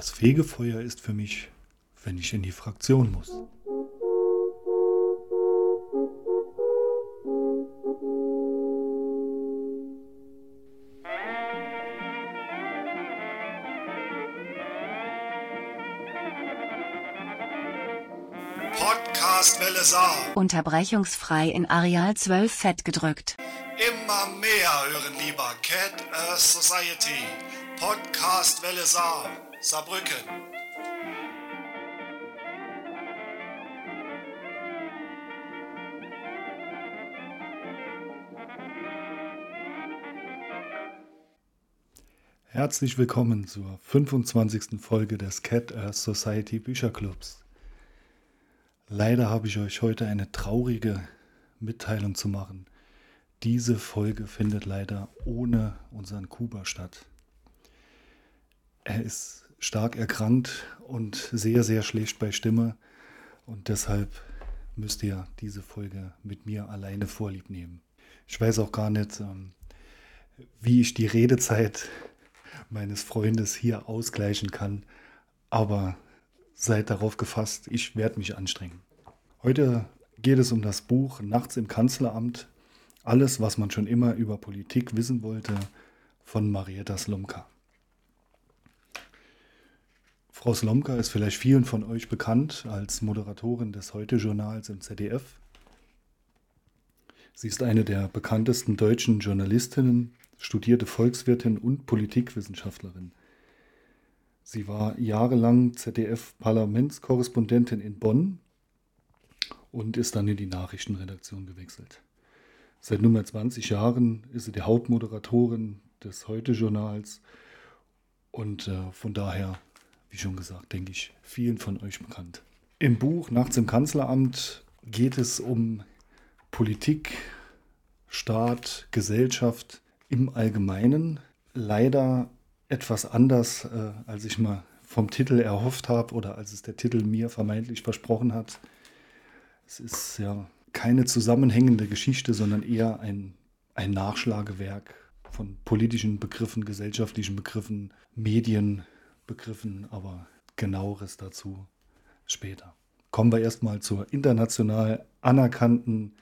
Das Fegefeuer ist für mich, wenn ich in die Fraktion muss. Unterbrechungsfrei in Areal 12 fett gedrückt. Immer mehr hören lieber Cat Earth Society. Podcast Welle Saar. Saarbrücken. Herzlich willkommen zur 25. Folge des Cat Earth Society Bücherclubs. Leider habe ich euch heute eine traurige Mitteilung zu machen. Diese Folge findet leider ohne unseren Kuba statt. Er ist stark erkrankt und sehr, sehr schlecht bei Stimme und deshalb müsst ihr diese Folge mit mir alleine vorlieb nehmen. Ich weiß auch gar nicht, ähm, wie ich die Redezeit meines Freundes hier ausgleichen kann, aber seid darauf gefasst, ich werde mich anstrengen. Heute geht es um das Buch Nachts im Kanzleramt. Alles, was man schon immer über Politik wissen wollte, von Marietta Slomka. Frau Slomka ist vielleicht vielen von euch bekannt als Moderatorin des Heute-Journals im ZDF. Sie ist eine der bekanntesten deutschen Journalistinnen, studierte Volkswirtin und Politikwissenschaftlerin. Sie war jahrelang ZDF-Parlamentskorrespondentin in Bonn und ist dann in die Nachrichtenredaktion gewechselt. Seit nunmehr 20 Jahren ist sie die Hauptmoderatorin des Heute-Journals und äh, von daher, wie schon gesagt, denke ich, vielen von euch bekannt. Im Buch Nachts im Kanzleramt geht es um Politik, Staat, Gesellschaft im Allgemeinen. Leider etwas anders, äh, als ich mal vom Titel erhofft habe oder als es der Titel mir vermeintlich versprochen hat. Es ist ja keine zusammenhängende Geschichte, sondern eher ein, ein Nachschlagewerk von politischen Begriffen, gesellschaftlichen Begriffen, Medienbegriffen, aber genaueres dazu später. Kommen wir erstmal zur international anerkannten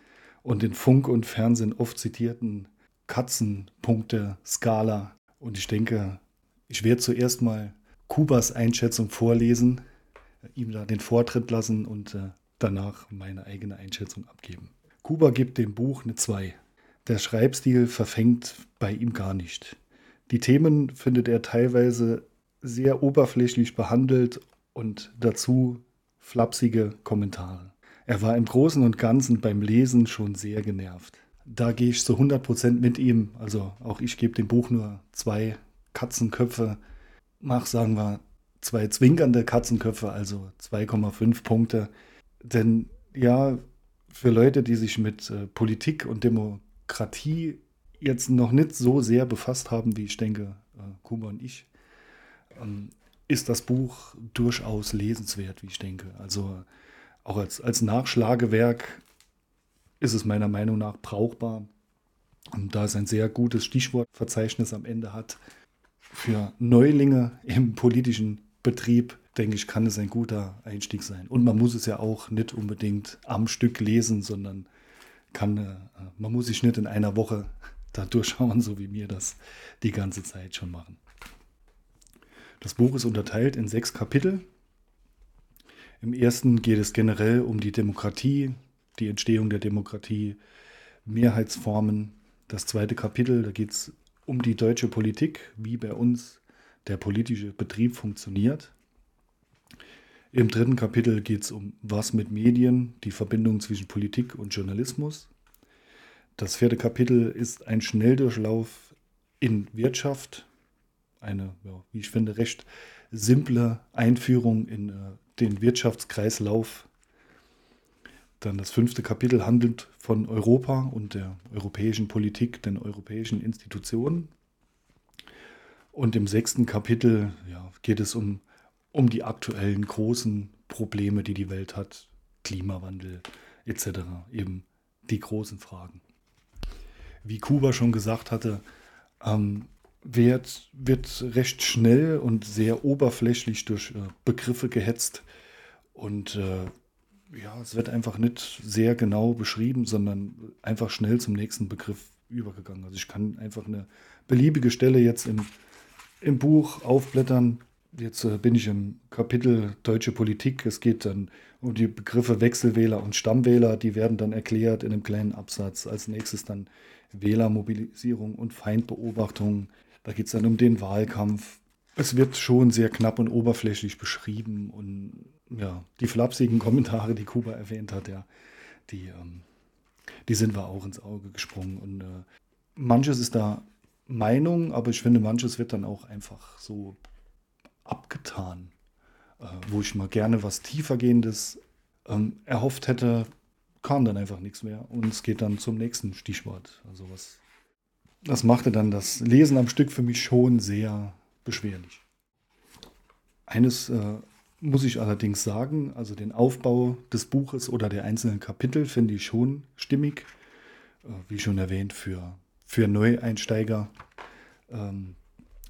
und in Funk und Fernsehen oft zitierten Katzenpunkte-Skala. Und ich denke, ich werde zuerst mal Kubas Einschätzung vorlesen, ihm da den Vortritt lassen und äh, danach meine eigene Einschätzung abgeben. Kuba gibt dem Buch eine 2. Der Schreibstil verfängt bei ihm gar nicht. Die Themen findet er teilweise sehr oberflächlich behandelt und dazu flapsige Kommentare. Er war im Großen und Ganzen beim Lesen schon sehr genervt. Da gehe ich zu 100% mit ihm. Also auch ich gebe dem Buch nur zwei Katzenköpfe. Mach, sagen wir, zwei zwinkernde Katzenköpfe, also 2,5 Punkte. Denn ja, für Leute, die sich mit äh, Politik und Demokratie jetzt noch nicht so sehr befasst haben, wie ich denke, äh, Kuba und ich, ist das Buch durchaus lesenswert, wie ich denke. Also auch als, als Nachschlagewerk ist es meiner Meinung nach brauchbar. Und da es ein sehr gutes Stichwortverzeichnis am Ende hat, für Neulinge im politischen Betrieb denke ich, kann es ein guter Einstieg sein. Und man muss es ja auch nicht unbedingt am Stück lesen, sondern kann, äh, man muss sich nicht in einer Woche da durchschauen, so wie mir das die ganze Zeit schon machen. Das Buch ist unterteilt in sechs Kapitel. Im ersten geht es generell um die Demokratie, die Entstehung der Demokratie, Mehrheitsformen. Das zweite Kapitel, da geht es um die deutsche Politik, wie bei uns der politische Betrieb funktioniert. Im dritten Kapitel geht es um was mit Medien, die Verbindung zwischen Politik und Journalismus. Das vierte Kapitel ist ein Schnelldurchlauf in Wirtschaft, eine, ja, wie ich finde, recht simple Einführung in äh, den Wirtschaftskreislauf. Dann das fünfte Kapitel handelt von Europa und der europäischen Politik, den europäischen Institutionen. Und im sechsten Kapitel ja, geht es um um die aktuellen großen Probleme, die die Welt hat, Klimawandel etc., eben die großen Fragen. Wie Kuba schon gesagt hatte, ähm, wird, wird recht schnell und sehr oberflächlich durch äh, Begriffe gehetzt. Und äh, ja, es wird einfach nicht sehr genau beschrieben, sondern einfach schnell zum nächsten Begriff übergegangen. Also ich kann einfach eine beliebige Stelle jetzt im, im Buch aufblättern. Jetzt äh, bin ich im Kapitel Deutsche Politik. Es geht dann um die Begriffe Wechselwähler und Stammwähler. Die werden dann erklärt in einem kleinen Absatz. Als nächstes dann Wählermobilisierung und Feindbeobachtung. Da geht es dann um den Wahlkampf. Es wird schon sehr knapp und oberflächlich beschrieben und ja, die flapsigen Kommentare, die Kuba erwähnt hat, ja, die, ähm, die sind wir auch ins Auge gesprungen. Und äh, manches ist da Meinung, aber ich finde, manches wird dann auch einfach so abgetan, äh, wo ich mal gerne was tiefergehendes ähm, erhofft hätte, kam dann einfach nichts mehr. Und es geht dann zum nächsten Stichwort. Also was, das machte dann das Lesen am Stück für mich schon sehr beschwerlich. Eines äh, muss ich allerdings sagen, also den Aufbau des Buches oder der einzelnen Kapitel finde ich schon stimmig. Äh, wie schon erwähnt, für, für Neueinsteiger ähm,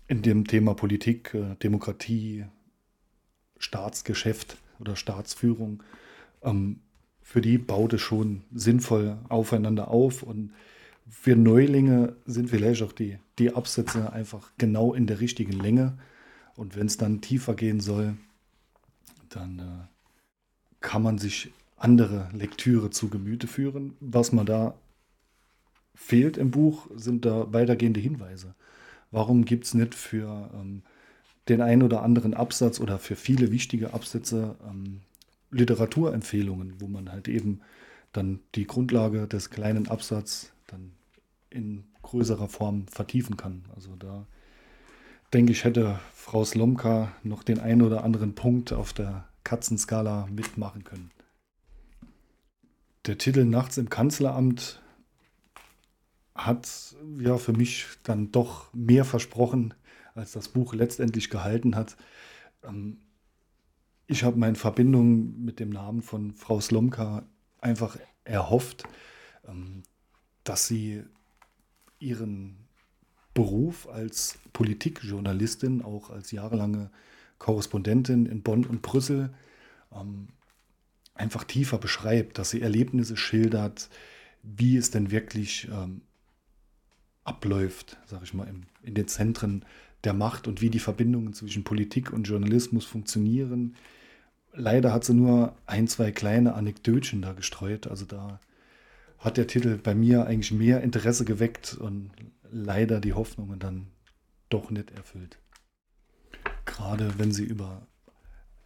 in dem Thema Politik, äh, Demokratie, Staatsgeschäft oder Staatsführung. Ähm, für die baut es schon sinnvoll aufeinander auf und für Neulinge sind vielleicht auch die, die Absätze einfach genau in der richtigen Länge. Und wenn es dann tiefer gehen soll, dann äh, kann man sich andere Lektüre zu Gemüte führen. Was man da fehlt im Buch, sind da weitergehende Hinweise. Warum gibt es nicht für ähm, den einen oder anderen Absatz oder für viele wichtige Absätze ähm, Literaturempfehlungen, wo man halt eben dann die Grundlage des kleinen Absatzes dann in größerer Form vertiefen kann. Also da denke ich, hätte Frau Slomka noch den einen oder anderen Punkt auf der Katzenskala mitmachen können. Der Titel Nachts im Kanzleramt hat ja für mich dann doch mehr versprochen, als das Buch letztendlich gehalten hat. Ähm, ich habe meine Verbindung mit dem Namen von Frau Slomka einfach erhofft, ähm, dass sie ihren Beruf als Politikjournalistin, auch als jahrelange Korrespondentin in Bonn und Brüssel, ähm, einfach tiefer beschreibt, dass sie Erlebnisse schildert, wie es denn wirklich ähm, abläuft, sage ich mal, im, in den Zentren der Macht und wie die Verbindungen zwischen Politik und Journalismus funktionieren. Leider hat sie nur ein, zwei kleine Anekdötchen da gestreut. Also da hat der Titel bei mir eigentlich mehr Interesse geweckt und leider die Hoffnungen dann doch nicht erfüllt. Gerade wenn sie über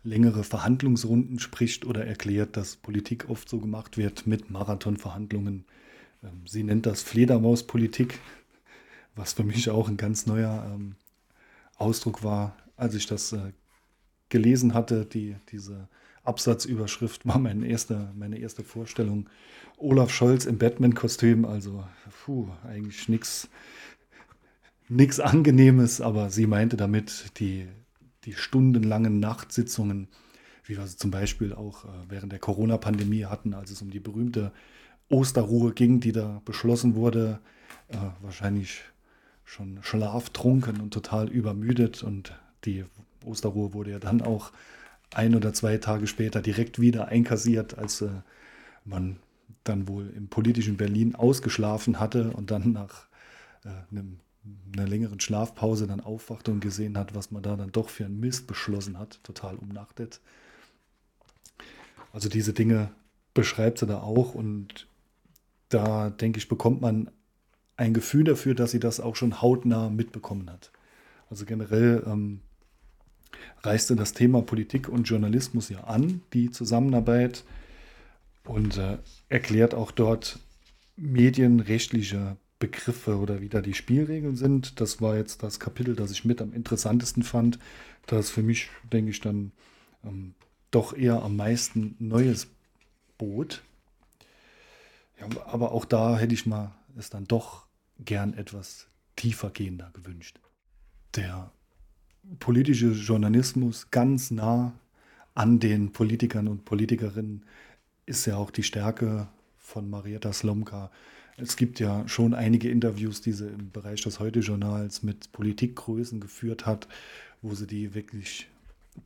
längere Verhandlungsrunden spricht oder erklärt, dass Politik oft so gemacht wird mit Marathonverhandlungen. Ähm, sie nennt das Fledermauspolitik, was für mich auch ein ganz neuer ähm, Ausdruck war, als ich das äh, gelesen hatte. Die, diese Absatzüberschrift war meine erste, meine erste Vorstellung. Olaf Scholz im Batman-Kostüm, also puh, eigentlich nichts nichts Angenehmes, aber sie meinte damit die, die stundenlangen Nachtsitzungen, wie wir sie zum Beispiel auch äh, während der Corona-Pandemie hatten, als es um die berühmte Osterruhe ging, die da beschlossen wurde, äh, wahrscheinlich schon schlaftrunken und total übermüdet. Und die Osterruhe wurde ja dann auch ein oder zwei Tage später direkt wieder einkassiert, als äh, man dann wohl im politischen Berlin ausgeschlafen hatte und dann nach äh, einem einer längeren Schlafpause dann aufwachte und gesehen hat, was man da dann doch für einen Mist beschlossen hat, total umnachtet. Also diese Dinge beschreibt sie da auch und da denke ich, bekommt man ein Gefühl dafür, dass sie das auch schon hautnah mitbekommen hat. Also generell ähm, reiste das Thema Politik und Journalismus ja an, die Zusammenarbeit, und äh, erklärt auch dort medienrechtliche Begriffe oder wie da die Spielregeln sind. Das war jetzt das Kapitel, das ich mit am interessantesten fand, das für mich, denke ich, dann ähm, doch eher am meisten Neues bot. Ja, aber auch da hätte ich mal es dann doch gern etwas tiefer gehender gewünscht. Der politische Journalismus ganz nah an den Politikern und Politikerinnen ist ja auch die Stärke von Marietta Slomka Es gibt ja schon einige Interviews, die sie im Bereich des Heute-Journals mit Politikgrößen geführt hat, wo sie die wirklich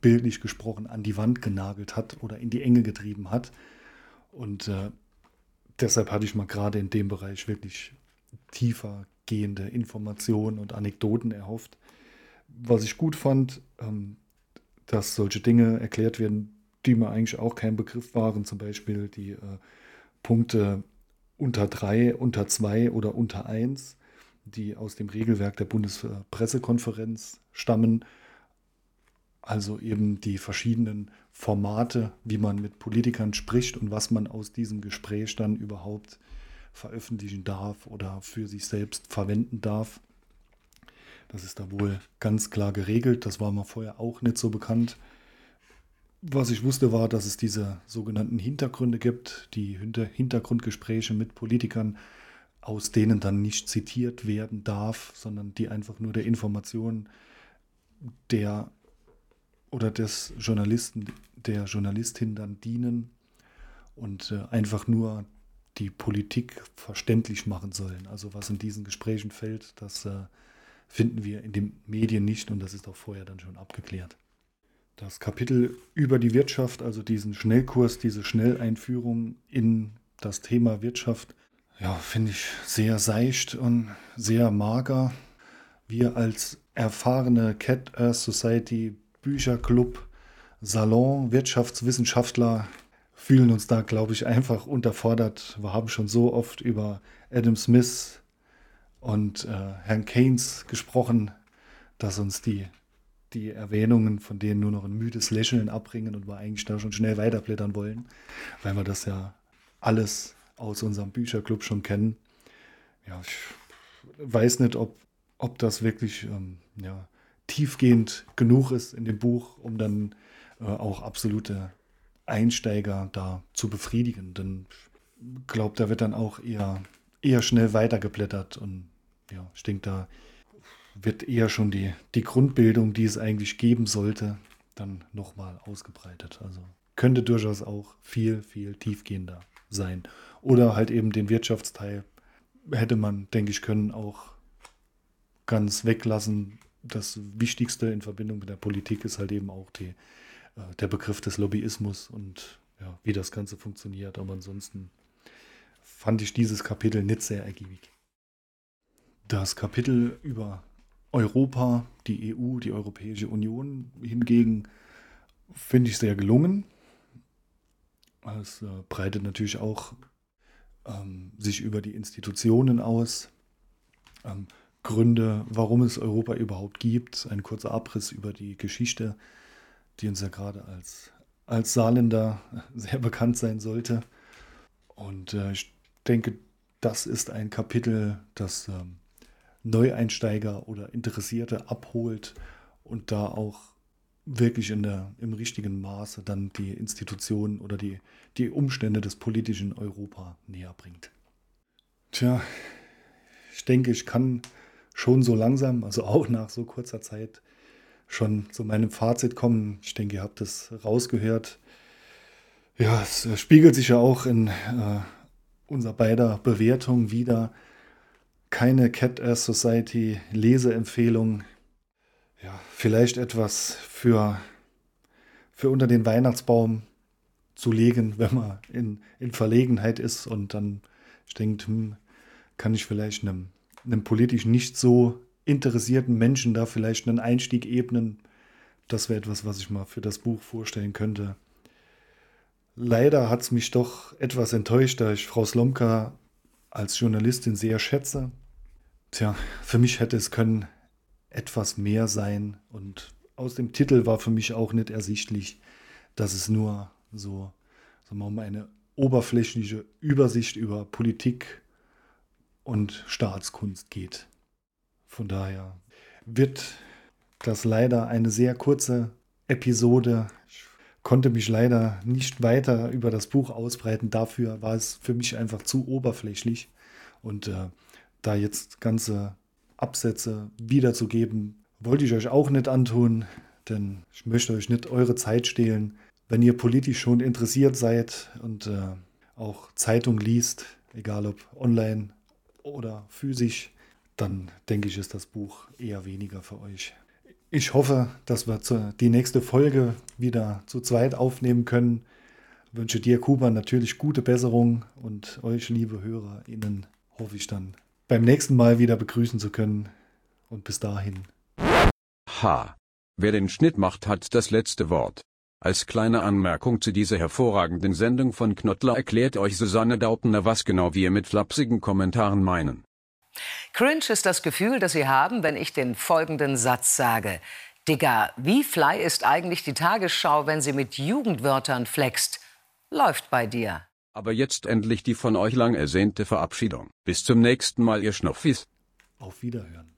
bildlich gesprochen an die Wand genagelt hat oder in die Enge getrieben hat. Und äh, deshalb hatte ich mal gerade in dem Bereich wirklich tiefer gehende Informationen und Anekdoten erhofft. Was ich gut fand, ähm, dass solche Dinge erklärt werden, die mir eigentlich auch kein Begriff waren, zum Beispiel die äh, Punkte unter 3, unter 2 oder unter 1, die aus dem Regelwerk der Bundespressekonferenz stammen. Also eben die verschiedenen Formate, wie man mit Politikern spricht und was man aus diesem Gespräch dann überhaupt veröffentlichen darf oder für sich selbst verwenden darf. Das ist da wohl ganz klar geregelt. Das war mir vorher auch nicht so bekannt. Was ich wusste, war, dass es diese sogenannten Hintergründe gibt, die Hintergrundgespräche mit Politikern, aus denen dann nicht zitiert werden darf, sondern die einfach nur der Information der oder des Journalisten, der Journalistin dann dienen und äh, einfach nur die Politik verständlich machen sollen. Also was in diesen Gesprächen fällt, das äh, finden wir in den Medien nicht und das ist auch vorher dann schon abgeklärt. Das Kapitel über die Wirtschaft, also diesen Schnellkurs, diese Schnelleinführung in das Thema Wirtschaft, ja, finde ich sehr seicht und sehr mager. Wir als erfahrene Cat Earth Society Bücherclub, Salon, Wirtschaftswissenschaftler fühlen uns da, glaube ich, einfach unterfordert. Wir haben schon so oft über Adam Smith und äh, Herrn Keynes gesprochen, dass uns die die Erwähnungen von denen nur noch ein müdes Lächeln abbringen und wir eigentlich da schon schnell weiterblättern wollen, weil wir das ja alles aus unserem Bücherclub schon kennen. Ja, ich weiß nicht, ob, ob das wirklich ähm, ja, tiefgehend genug ist in dem Buch, um dann äh, auch absolute Einsteiger da zu befriedigen. Denn ich glaube, da wird dann auch eher, eher schnell weitergeblättert und ja, ich denke, da wird eher schon die, die Grundbildung, die es eigentlich geben sollte, dann nochmal ausgebreitet. Also könnte durchaus auch viel, viel tiefgehender sein. Oder halt eben den Wirtschaftsteil hätte man, denke ich, können auch ganz weglassen. Das Wichtigste in Verbindung mit der Politik ist halt eben auch die, äh, der Begriff des Lobbyismus und ja, wie das Ganze funktioniert. Aber ansonsten fand ich dieses Kapitel nicht sehr ergiebig. Das Kapitel über Europa, die EU, die Europäische Union hingegen finde ich sehr gelungen. Es äh, breitet natürlich auch ähm, sich über die Institutionen aus. Ähm, Gründe, warum es Europa überhaupt gibt. Ein kurzer Abriss über die Geschichte, die uns ja gerade als, als Saarländer sehr bekannt sein sollte. Und äh, ich denke, das ist ein Kapitel, das ähm, Neueinsteiger oder Interessierte abholt und da auch wirklich in der, im richtigen Maße dann die Institutionen oder die, die Umstände des politischen Europa näher bringt. Tja, ich denke, ich kann schon so langsam, also auch nach so kurzer Zeit, schon zu meinem Fazit kommen. Ich denke, ihr habt es rausgehört. Ja, es spiegelt sich ja auch in äh, unser beider Bewertung wieder keine Cat Air Society Leseempfehlung. Ja, vielleicht etwas für, für unter den Weihnachtsbaum zu legen, wenn man in, in Verlegenheit ist und dann denkt, hm, kann ich vielleicht einem, einem politisch nicht so interessierten Menschen da vielleicht einen Einstieg ebnen. Das wäre etwas, was ich mal für das Buch vorstellen könnte. Leider hat es mich doch etwas enttäuscht, da ich Frau Slomka als Journalistin sehr schätze. Tja, für mich hätte es können etwas mehr sein und aus dem Titel war für mich auch nicht ersichtlich, dass es nur so sagen wir mal, eine oberflächliche Übersicht über Politik und Staatskunst geht. Von daher wird das leider eine sehr kurze Episode. Ich konnte mich leider nicht weiter über das Buch ausbreiten. Dafür war es für mich einfach zu oberflächlich. Und äh, da jetzt ganze Absätze wiederzugeben, wollte ich euch auch nicht antun, denn ich möchte euch nicht eure Zeit stehlen. Wenn ihr politisch schon interessiert seid und äh, auch Zeitung liest, egal ob online oder physisch, dann denke ich, ist das Buch eher weniger für euch. Ich hoffe, dass wir die nächste Folge wieder zu zweit aufnehmen können. Ich wünsche dir, Kuba, natürlich gute Besserung und euch, liebe HörerInnen, hoffe ich dann beim nächsten Mal wieder begrüßen zu können. Und bis dahin. Ha. Wer den Schnitt macht, hat das letzte Wort. Als kleine Anmerkung zu dieser hervorragenden Sendung von Knottler erklärt euch Susanne Dautner, was genau wir mit flapsigen Kommentaren meinen. Cringe ist das Gefühl, das Sie haben, wenn ich den folgenden Satz sage. Digga, wie fly ist eigentlich die Tagesschau, wenn sie mit Jugendwörtern flext? Läuft bei dir. Aber jetzt endlich die von euch lang ersehnte Verabschiedung. Bis zum nächsten Mal, ihr Schnuffis. Auf Wiederhören.